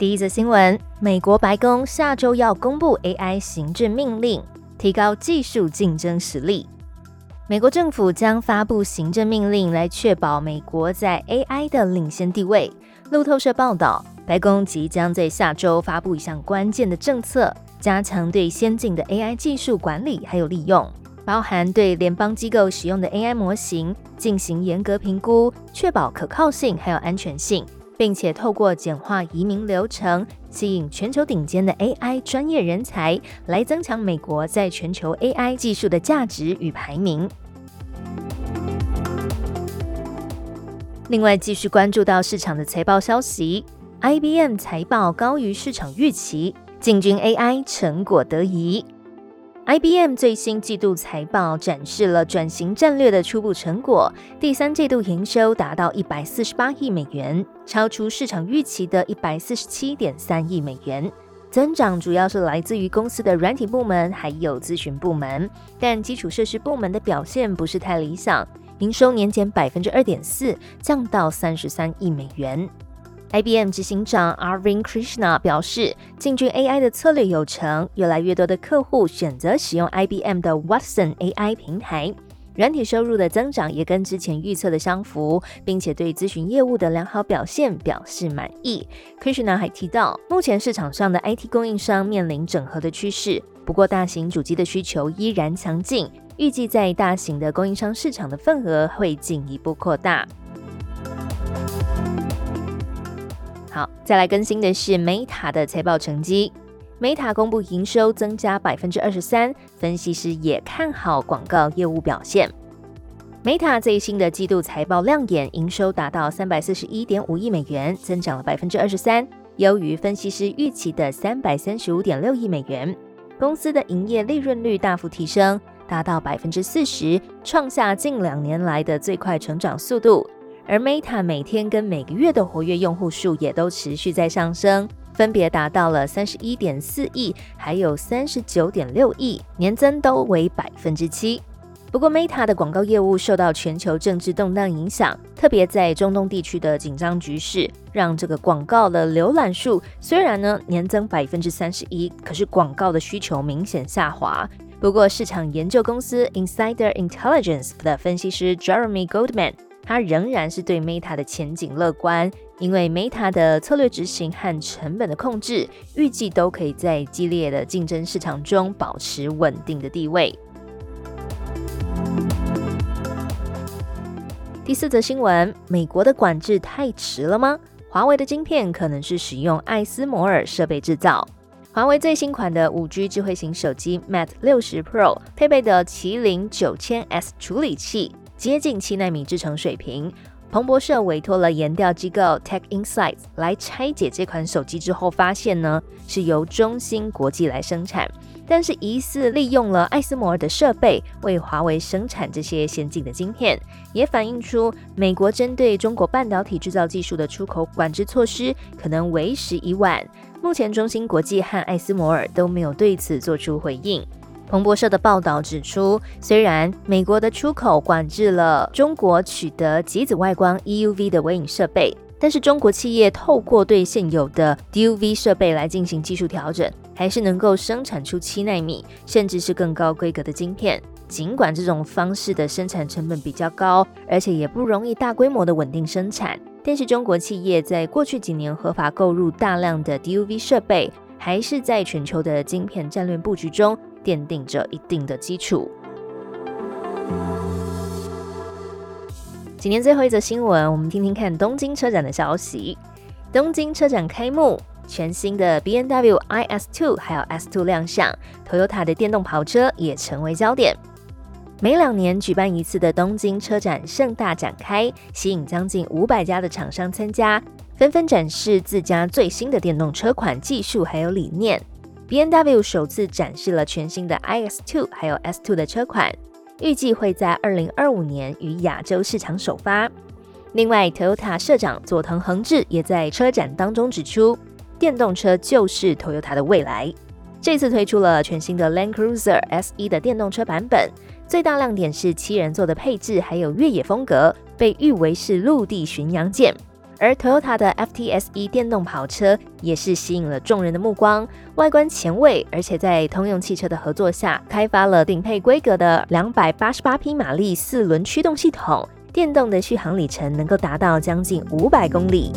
第一则新闻：美国白宫下周要公布 AI 行政命令，提高技术竞争实力。美国政府将发布行政命令来确保美国在 AI 的领先地位。路透社报道，白宫即将在下周发布一项关键的政策，加强对先进的 AI 技术管理还有利用，包含对联邦机构使用的 AI 模型进行严格评估，确保可靠性还有安全性。并且透过简化移民流程，吸引全球顶尖的 AI 专业人才，来增强美国在全球 AI 技术的价值与排名。另外，继续关注到市场的财报消息，IBM 财报高于市场预期，进军 AI 成果得宜。IBM 最新季度财报展示了转型战略的初步成果，第三季度营收达到一百四十八亿美元，超出市场预期的一百四十七点三亿美元。增长主要是来自于公司的软体部门还有咨询部门，但基础设施部门的表现不是太理想，营收年减百分之二点四，降到三十三亿美元。IBM 执行长 Arvind Krishna 表示，进军 AI 的策略有成，越来越多的客户选择使用 IBM 的 Watson AI 平台，软体收入的增长也跟之前预测的相符，并且对咨询业务的良好表现表示满意。Krishna 还提到，目前市场上的 IT 供应商面临整合的趋势，不过大型主机的需求依然强劲，预计在大型的供应商市场的份额会进一步扩大。好，再来更新的是 Meta 的财报成绩。Meta 公布营收增加百分之二十三，分析师也看好广告业务表现。Meta 最新的季度财报亮眼，营收达到三百四十一点五亿美元，增长了百分之二十三，优于分析师预期的三百三十五点六亿美元。公司的营业利润率大幅提升，达到百分之四十，创下近两年来的最快成长速度。而 Meta 每天跟每个月的活跃用户数也都持续在上升，分别达到了三十一点四亿，还有三十九点六亿，年增都为百分之七。不过，Meta 的广告业务受到全球政治动荡影响，特别在中东地区的紧张局势，让这个广告的浏览数虽然呢年增百分之三十一，可是广告的需求明显下滑。不过，市场研究公司 Insider Intelligence 的分析师 Jeremy Goldman。他仍然是对 Meta 的前景乐观，因为 Meta 的策略执行和成本的控制，预计都可以在激烈的竞争市场中保持稳定的地位。第四则新闻：美国的管制太迟了吗？华为的晶片可能是使用艾斯摩尔设备制造。华为最新款的五 G 智慧型手机 Mate 六十 Pro 配备的麒麟九千 S 处理器。接近七纳米制程水平，彭博社委托了研调机构 Tech Insights 来拆解这款手机之后，发现呢是由中芯国际来生产，但是疑似利用了艾斯摩尔的设备为华为生产这些先进的晶片，也反映出美国针对中国半导体制造技术的出口管制措施可能为时已晚。目前中芯国际和艾斯摩尔都没有对此做出回应。彭博社的报道指出，虽然美国的出口管制了中国取得极紫外光 EUV 的微影设备，但是中国企业透过对现有的 DUV 设备来进行技术调整，还是能够生产出七纳米甚至是更高规格的晶片。尽管这种方式的生产成本比较高，而且也不容易大规模的稳定生产，但是中国企业在过去几年合法购入大量的 DUV 设备，还是在全球的晶片战略布局中。奠定着一定的基础。今天最后一则新闻，我们听听看东京车展的消息。东京车展开幕，全新的 B N W I S Two 还有 S Two 亮相，Toyota 的电动跑车也成为焦点。每两年举办一次的东京车展盛大展开，吸引将近五百家的厂商参加，纷纷展示自家最新的电动车款技术还有理念。B N W 首次展示了全新的 i X Two 还有 S Two 的车款，预计会在二零二五年于亚洲市场首发。另外，Toyota 社长佐藤恒志也在车展当中指出，电动车就是 Toyota 的未来。这次推出了全新的 Land Cruiser S 一的电动车版本，最大亮点是七人座的配置，还有越野风格，被誉为是陆地巡洋舰。而 Toyota 的 FTS-E 电动跑车也是吸引了众人的目光，外观前卫，而且在通用汽车的合作下，开发了顶配规格的两百八十八匹马力四轮驱动系统，电动的续航里程能够达到将近五百公里。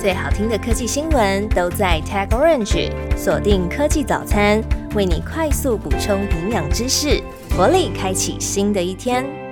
最好听的科技新闻都在 Tag Orange，锁定科技早餐，为你快速补充营养知识，活力开启新的一天。